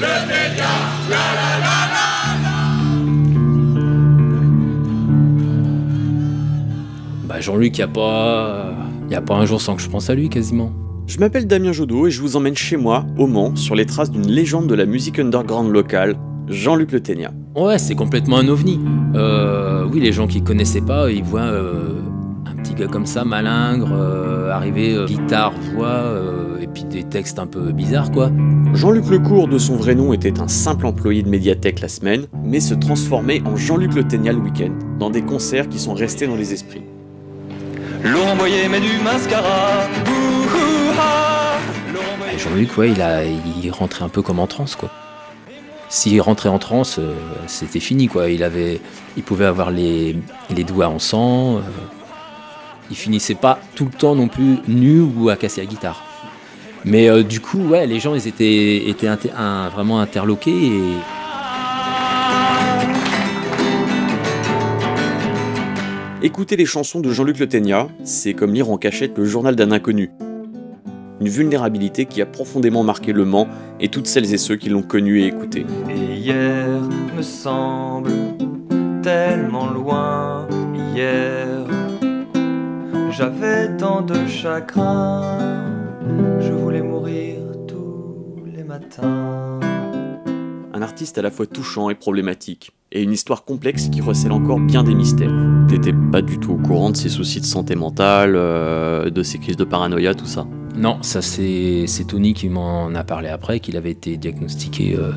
le. Bah Jean-Luc, il a pas y a pas un jour sans que je pense à lui quasiment. Je m'appelle Damien Jodot et je vous emmène chez moi, au Mans, sur les traces d'une légende de la musique underground locale, Jean-Luc Le Ténia. Ouais, c'est complètement un ovni. Euh, oui, les gens qui connaissaient pas, ils voient euh, un petit gars comme ça, malingre, euh, arriver, euh, guitare, voix, euh, et puis des textes un peu bizarres, quoi. Jean-Luc Lecourt, de son vrai nom, était un simple employé de médiathèque la semaine, mais se transformait en Jean-Luc Le Ténia le week-end, dans des concerts qui sont restés dans les esprits. Laurent Boyer met du mascara. Jean-Luc, ouais, il, a, il rentrait un peu comme en transe, quoi. S'il rentrait en transe, euh, c'était fini, quoi. Il, avait, il pouvait avoir les, les doigts en sang. euh, il finissait pas tout le temps non plus nu ou à casser la guitare. Mais euh, du coup, ouais, les gens, ils étaient, étaient inter- un- vraiment interloqués et Écouter les chansons de Jean-Luc Le Ténia, c'est comme lire en cachette le journal d'un inconnu. Une vulnérabilité qui a profondément marqué Le Mans et toutes celles et ceux qui l'ont connu et écouté. Et hier me semble tellement loin. Hier, j'avais tant de chagrin. Je voulais mourir tous les matins. Un artiste à la fois touchant et problématique, et une histoire complexe qui recèle encore bien des mystères. T'étais pas du tout au courant de ses soucis de santé mentale, euh, de ses crises de paranoïa, tout ça. Non, ça c'est c'est Tony qui m'en a parlé après, qu'il avait été diagnostiqué euh,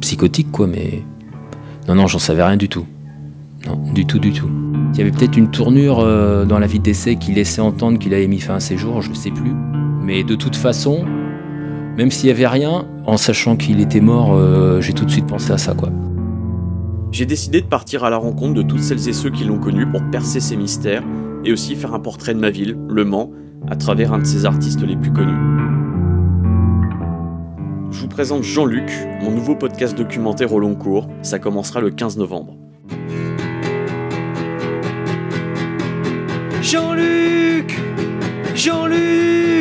psychotique, quoi, mais. Non, non, j'en savais rien du tout. Non, du tout, du tout. Il y avait peut-être une tournure euh, dans la vie d'essai qui laissait entendre qu'il avait mis fin à ses jours, je ne sais plus. Mais de toute façon, même s'il y avait rien, en sachant qu'il était mort, euh, j'ai tout de suite pensé à ça, quoi. J'ai décidé de partir à la rencontre de toutes celles et ceux qui l'ont connu pour percer ses mystères et aussi faire un portrait de ma ville, Le Mans, à travers un de ses artistes les plus connus. Je vous présente Jean-Luc, mon nouveau podcast documentaire au long cours. Ça commencera le 15 novembre. Jean-Luc Jean-Luc